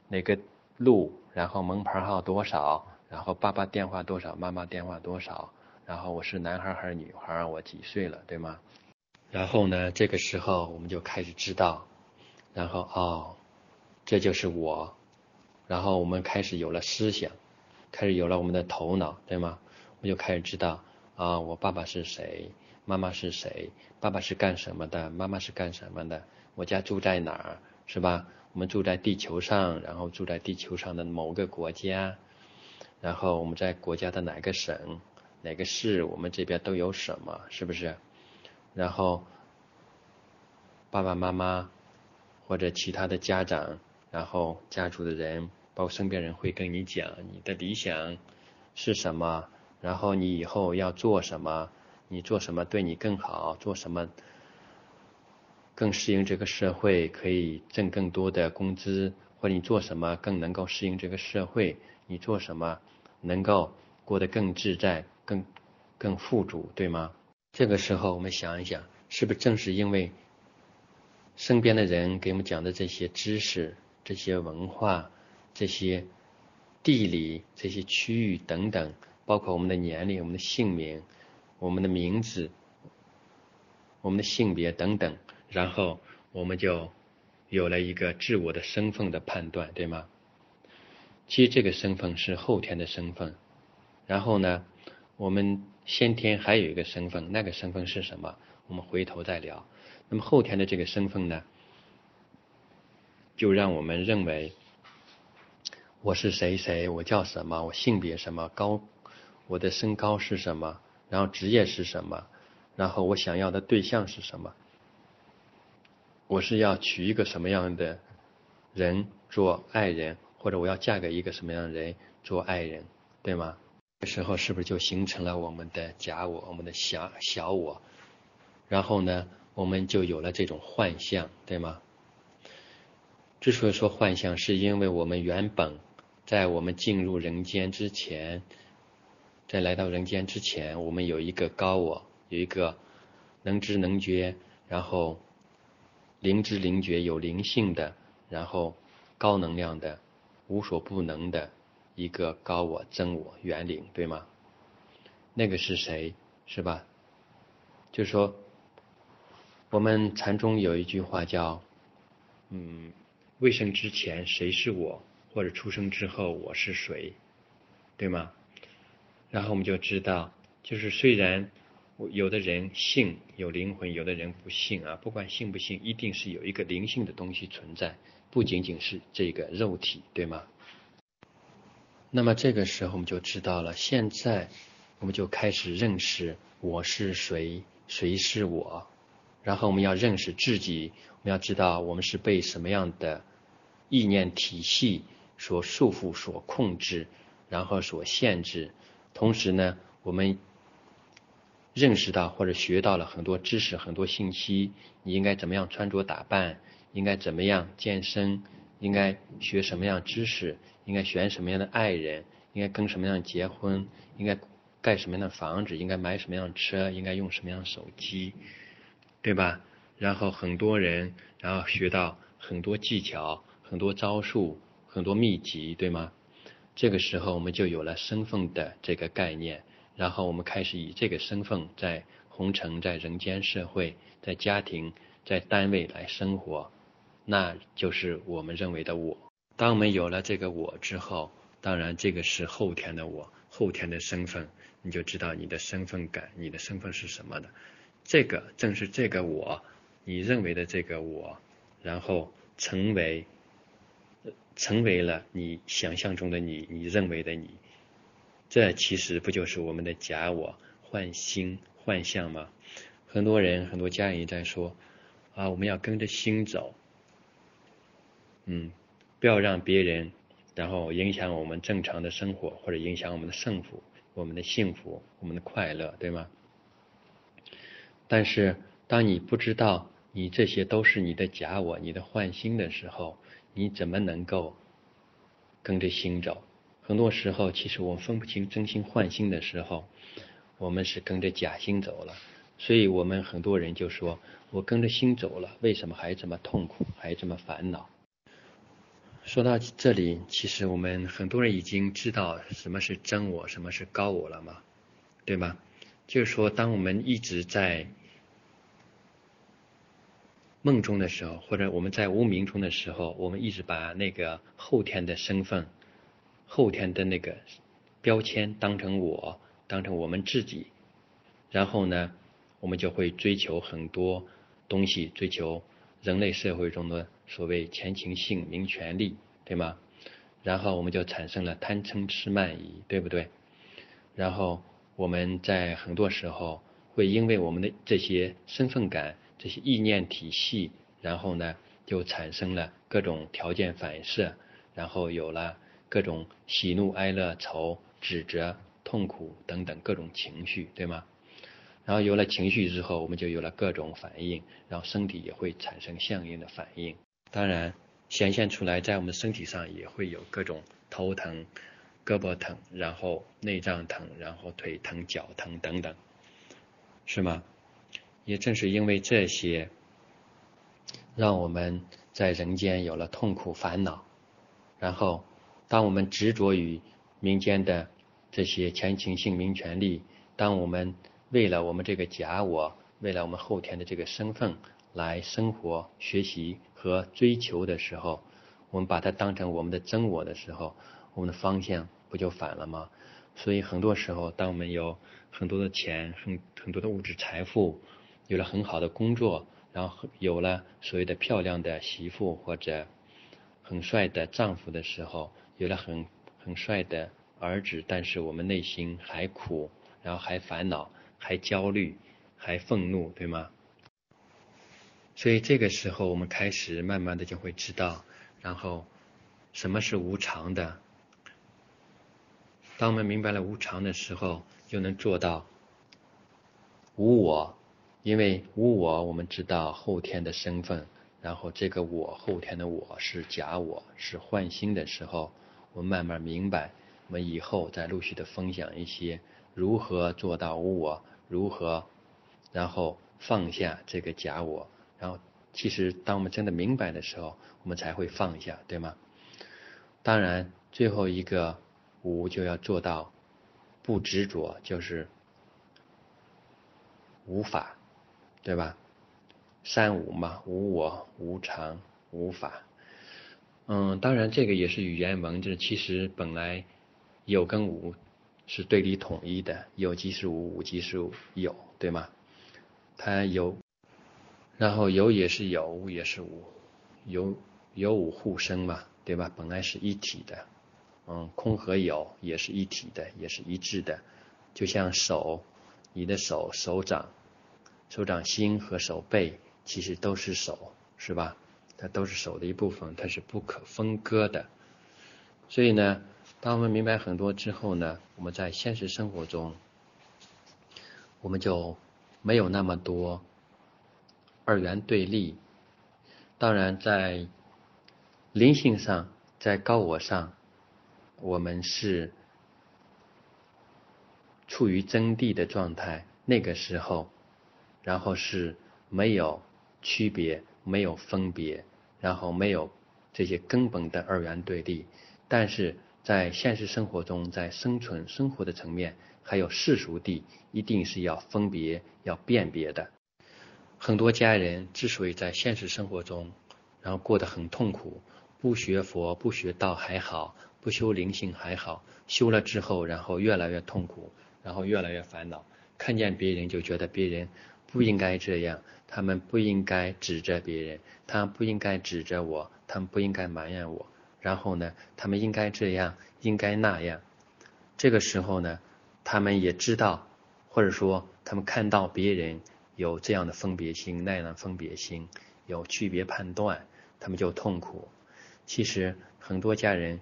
哪个路？然后门牌号多少？然后爸爸电话多少？妈妈电话多少？然后我是男孩还是女孩？我几岁了，对吗？然后呢，这个时候我们就开始知道，然后哦，这就是我，然后我们开始有了思想，开始有了我们的头脑，对吗？我就开始知道啊，我爸爸是谁，妈妈是谁，爸爸是干什么的，妈妈是干什么的，我家住在哪儿，是吧？我们住在地球上，然后住在地球上的某个国家，然后我们在国家的哪个省、哪个市，我们这边都有什么，是不是？然后爸爸妈妈或者其他的家长，然后家族的人，包括身边人会跟你讲你的理想是什么。然后你以后要做什么？你做什么对你更好？做什么更适应这个社会，可以挣更多的工资？或者你做什么更能够适应这个社会？你做什么能够过得更自在、更更富足，对吗？这个时候我们想一想，是不是正是因为身边的人给我们讲的这些知识、这些文化、这些地理、这些区域等等？包括我们的年龄、我们的姓名、我们的名字、我们的性别等等，然后我们就有了一个自我的身份的判断，对吗？其实这个身份是后天的身份，然后呢，我们先天还有一个身份，那个身份是什么？我们回头再聊。那么后天的这个身份呢，就让我们认为我是谁谁，我叫什么，我性别什么高。我的身高是什么？然后职业是什么？然后我想要的对象是什么？我是要娶一个什么样的人做爱人，或者我要嫁给一个什么样的人做爱人，对吗？这时候是不是就形成了我们的假我，我们的小小我？然后呢，我们就有了这种幻象，对吗？之所以说幻象，是因为我们原本在我们进入人间之前，在来到人间之前，我们有一个高我，有一个能知能觉，然后灵知灵觉，有灵性的，然后高能量的，无所不能的。一个高我、真我、原灵，对吗？那个是谁？是吧？就是说，我们禅中有一句话叫“嗯，未生之前谁是我，或者出生之后我是谁”，对吗？然后我们就知道，就是虽然有的人信有灵魂，有的人不信啊，不管信不信，一定是有一个灵性的东西存在，不仅仅是这个肉体，对吗？那么这个时候我们就知道了，现在我们就开始认识我是谁，谁是我，然后我们要认识自己，我们要知道我们是被什么样的意念体系所束缚、所控制，然后所限制。同时呢，我们认识到或者学到了很多知识、很多信息，你应该怎么样穿着打扮，应该怎么样健身。应该学什么样知识？应该选什么样的爱人？应该跟什么样结婚？应该盖什么样的房子？应该买什么样的车？应该用什么样的手机？对吧？然后很多人，然后学到很多技巧、很多招数、很多秘籍，对吗？这个时候我们就有了身份的这个概念，然后我们开始以这个身份在红尘、在人间社会、在家庭、在单位来生活。那就是我们认为的我。当我们有了这个我之后，当然这个是后天的我，后天的身份，你就知道你的身份感，你的身份是什么的。这个正是这个我，你认为的这个我，然后成为，成为了你想象中的你，你认为的你。这其实不就是我们的假我、幻心、幻象吗？很多人，很多家人在说啊，我们要跟着心走。嗯，不要让别人然后影响我们正常的生活，或者影响我们的幸福、我们的幸福、我们的快乐，对吗？但是，当你不知道你这些都是你的假我、你的幻心的时候，你怎么能够跟着心走？很多时候，其实我们分不清真心换心的时候，我们是跟着假心走了。所以我们很多人就说：“我跟着心走了，为什么还这么痛苦，还这么烦恼？”说到这里，其实我们很多人已经知道什么是真我，什么是高我了嘛，对吗？就是说，当我们一直在梦中的时候，或者我们在无名中的时候，我们一直把那个后天的身份、后天的那个标签当成我，当成我们自己，然后呢，我们就会追求很多东西，追求人类社会中的。所谓前情性名权利，对吗？然后我们就产生了贪嗔痴慢疑，对不对？然后我们在很多时候会因为我们的这些身份感、这些意念体系，然后呢就产生了各种条件反射，然后有了各种喜怒哀乐愁、指责、痛苦等等各种情绪，对吗？然后有了情绪之后，我们就有了各种反应，然后身体也会产生相应的反应。当然，显现出来在我们身体上也会有各种头疼、胳膊疼，然后内脏疼，然后腿疼、脚疼等等，是吗？也正是因为这些，让我们在人间有了痛苦烦恼。然后，当我们执着于民间的这些前情性名权利，当我们为了我们这个假我，为了我们后天的这个身份来生活、学习。和追求的时候，我们把它当成我们的真我的时候，我们的方向不就反了吗？所以很多时候，当我们有很多的钱、很很多的物质财富，有了很好的工作，然后有了所谓的漂亮的媳妇或者很帅的丈夫的时候，有了很很帅的儿子，但是我们内心还苦，然后还烦恼，还焦虑，还愤怒，对吗？所以这个时候，我们开始慢慢的就会知道，然后什么是无常的？当我们明白了无常的时候，就能做到无我。因为无我，我们知道后天的身份，然后这个我后天的我是假我，是幻心的时候，我们慢慢明白。我们以后再陆续的分享一些如何做到无我，如何然后放下这个假我，然后其实当我们真的明白的时候，我们才会放下，对吗？当然，最后一个无就要做到不执着，就是无法。对吧？三无嘛，无我、无常、无法。嗯，当然这个也是语言文字，其实本来有跟无是对立统一的，有即是无，无即是有，对吗？它有，然后有也是有，无也是无，有有无互生嘛，对吧？本来是一体的，嗯，空和有也是一体的，也是一致的，就像手，你的手手掌。手掌心和手背其实都是手，是吧？它都是手的一部分，它是不可分割的。所以呢，当我们明白很多之后呢，我们在现实生活中，我们就没有那么多二元对立。当然，在灵性上，在高我上，我们是处于真谛的状态。那个时候。然后是没有区别，没有分别，然后没有这些根本的二元对立。但是在现实生活中，在生存生活的层面，还有世俗地，一定是要分别、要辨别的。很多家人之所以在现实生活中，然后过得很痛苦，不学佛、不学道还好，不修灵性还好，修了之后，然后越来越痛苦，然后越来越烦恼，看见别人就觉得别人。不应该这样，他们不应该指着别人，他不应该指着我，他们不应该埋怨我。然后呢，他们应该这样，应该那样。这个时候呢，他们也知道，或者说他们看到别人有这样的分别心、那样的分别心，有区别判断，他们就痛苦。其实很多家人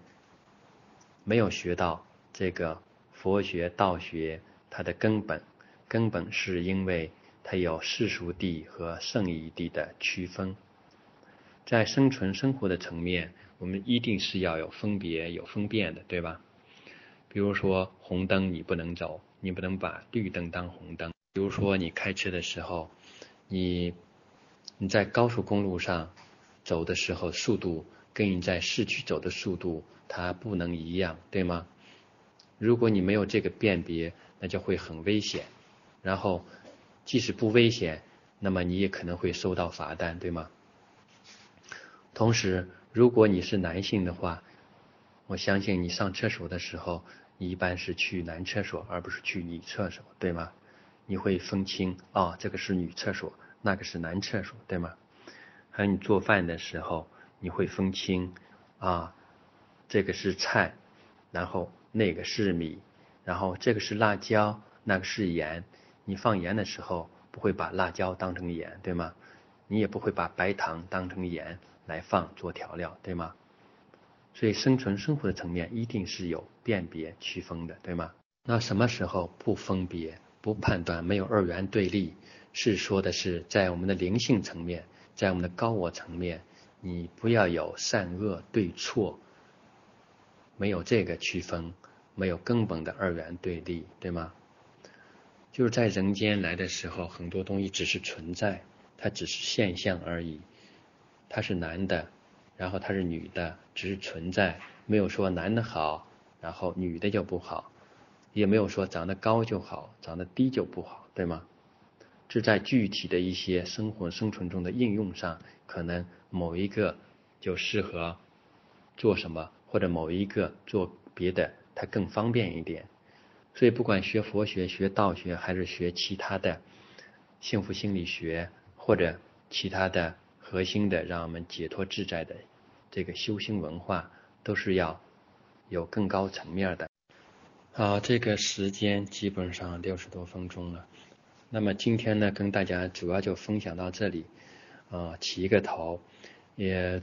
没有学到这个佛学、道学它的根本，根本是因为。它有世俗地和圣义地的区分，在生存生活的层面，我们一定是要有分别、有分辨的，对吧？比如说红灯你不能走，你不能把绿灯当红灯。比如说你开车的时候，你你在高速公路上走的时候，速度跟你在市区走的速度它不能一样，对吗？如果你没有这个辨别，那就会很危险。然后。即使不危险，那么你也可能会收到罚单，对吗？同时，如果你是男性的话，我相信你上厕所的时候，你一般是去男厕所，而不是去女厕所，对吗？你会分清啊，这个是女厕所，那个是男厕所，对吗？还有你做饭的时候，你会分清啊，这个是菜，然后那个是米，然后这个是辣椒，那个是盐。你放盐的时候，不会把辣椒当成盐，对吗？你也不会把白糖当成盐来放做调料，对吗？所以生存生活的层面一定是有辨别区分的，对吗？那什么时候不分别、不判断、没有二元对立？是说的是在我们的灵性层面，在我们的高我层面，你不要有善恶对错，没有这个区分，没有根本的二元对立，对吗？就是在人间来的时候，很多东西只是存在，它只是现象而已。他是男的，然后他是女的，只是存在，没有说男的好，然后女的就不好，也没有说长得高就好，长得低就不好，对吗？这在具体的一些生活生存中的应用上，可能某一个就适合做什么，或者某一个做别的，它更方便一点。所以，不管学佛学、学道学，还是学其他的幸福心理学，或者其他的核心的让我们解脱自在的这个修心文化，都是要有更高层面的。好，这个时间基本上六十多分钟了。那么今天呢，跟大家主要就分享到这里，啊，起一个头，也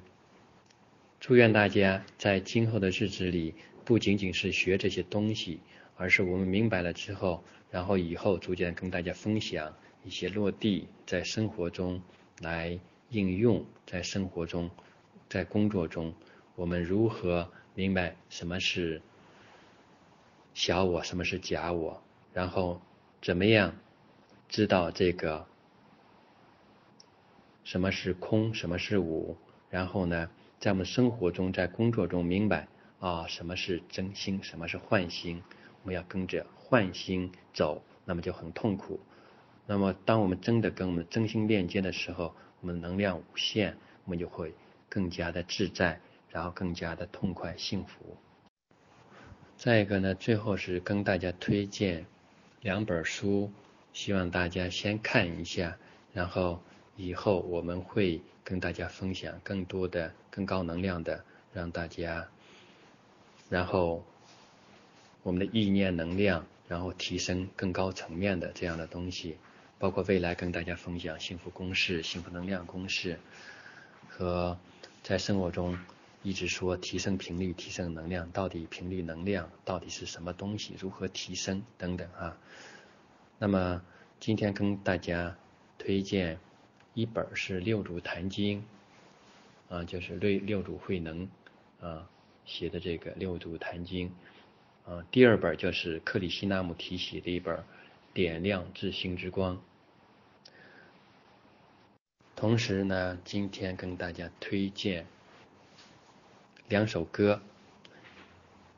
祝愿大家在今后的日子里，不仅仅是学这些东西，而是我们明白了之后，然后以后逐渐跟大家分享一些落地在生活中来应用，在生活中，在工作中，我们如何明白什么是小我，什么是假我，然后怎么样知道这个什么是空，什么是无，然后呢？在我们生活中，在工作中明白啊，什么是真心，什么是幻心，我们要跟着换心走，那么就很痛苦。那么，当我们真的跟我们真心链接的时候，我们能量无限，我们就会更加的自在，然后更加的痛快幸福。再一个呢，最后是跟大家推荐两本书，希望大家先看一下，然后以后我们会。跟大家分享更多的、更高能量的，让大家，然后我们的意念能量，然后提升更高层面的这样的东西，包括未来跟大家分享幸福公式、幸福能量公式，和在生活中一直说提升频率、提升能量，到底频率能量到底是什么东西？如何提升等等啊？那么今天跟大家推荐。一本是六祖坛经，啊，就是六六祖慧能啊写的这个六祖坛经，啊，第二本就是克里希那穆提写的一本点亮自心之光。同时呢，今天跟大家推荐两首歌，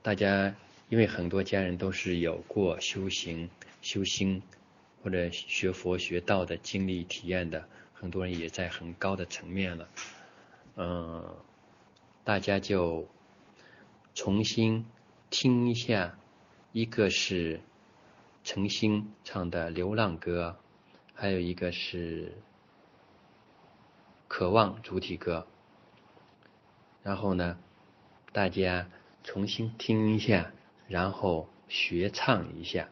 大家因为很多家人都是有过修行、修心或者学佛学道的经历体验的。很多人也在很高的层面了，嗯，大家就重新听一下，一个是陈星唱的《流浪歌》，还有一个是《渴望》主题歌，然后呢，大家重新听一下，然后学唱一下，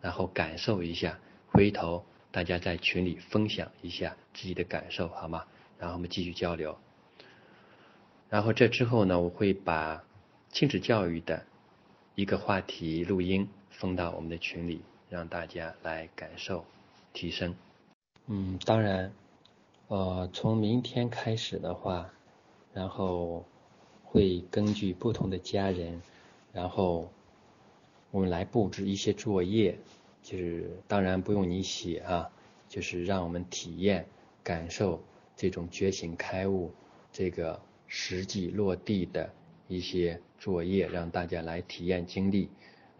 然后感受一下，回头。大家在群里分享一下自己的感受，好吗？然后我们继续交流。然后这之后呢，我会把亲子教育的一个话题录音放到我们的群里，让大家来感受提升。嗯，当然，呃，从明天开始的话，然后会根据不同的家人，然后我们来布置一些作业。就是当然不用你写啊，就是让我们体验、感受这种觉醒开悟这个实际落地的一些作业，让大家来体验经历，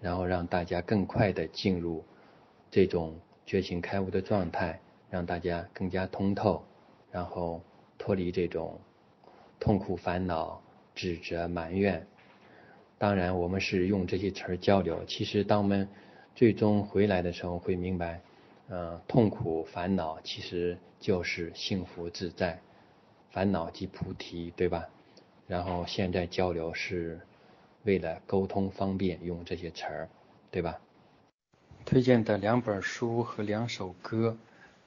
然后让大家更快的进入这种觉醒开悟的状态，让大家更加通透，然后脱离这种痛苦、烦恼、指责、埋怨。当然，我们是用这些词儿交流。其实，当我们最终回来的时候会明白，嗯，痛苦烦恼其实就是幸福自在，烦恼即菩提，对吧？然后现在交流是为了沟通方便，用这些词儿，对吧？推荐的两本书和两首歌，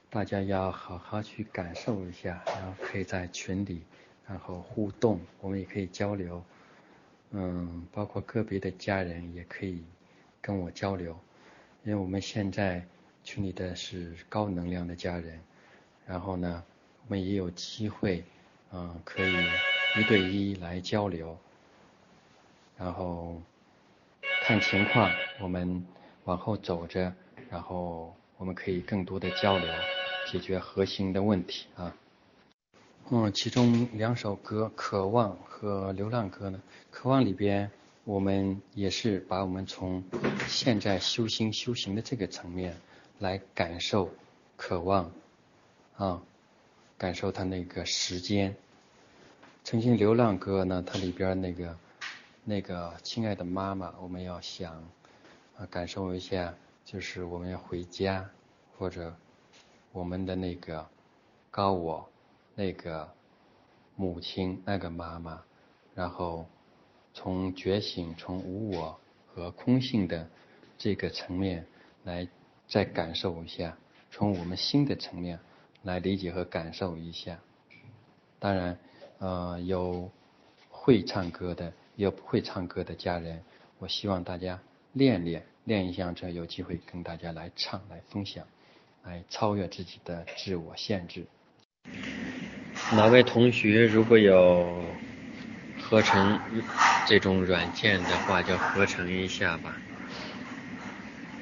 大家要好好去感受一下，然后可以在群里，然后互动，我们也可以交流，嗯，包括个别的家人也可以跟我交流。因为我们现在群里的是高能量的家人，然后呢，我们也有机会，嗯，可以一对一来交流，然后看情况，我们往后走着，然后我们可以更多的交流，解决核心的问题啊。嗯，其中两首歌《渴望》和《流浪歌》呢，《渴望》里边。我们也是把我们从现在修心修行的这个层面来感受、渴望啊，感受它那个时间。曾经流浪歌呢，它里边那个那个亲爱的妈妈，我们要想啊，感受一下，就是我们要回家，或者我们的那个高我，那个母亲，那个妈妈，然后。从觉醒、从无我和空性的这个层面来再感受一下，从我们心的层面来理解和感受一下。当然，呃，有会唱歌的，也有不会唱歌的家人。我希望大家练练，练一下，之后有机会跟大家来唱，来分享，来超越自己的自我限制。哪位同学如果有合成这种软件的话，就合成一下吧。